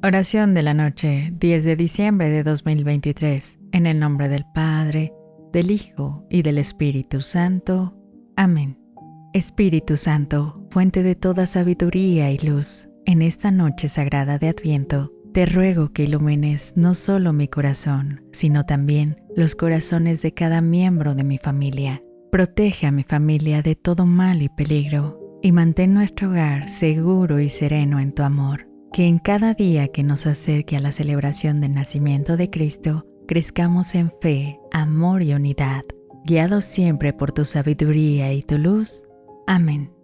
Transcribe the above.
Oración de la noche, 10 de diciembre de 2023, en el nombre del Padre, del Hijo y del Espíritu Santo. Amén. Espíritu Santo, fuente de toda sabiduría y luz, en esta noche sagrada de Adviento, te ruego que ilumines no solo mi corazón, sino también los corazones de cada miembro de mi familia. Protege a mi familia de todo mal y peligro, y mantén nuestro hogar seguro y sereno en tu amor que en cada día que nos acerque a la celebración del nacimiento de Cristo, crezcamos en fe, amor y unidad, guiados siempre por tu sabiduría y tu luz. Amén.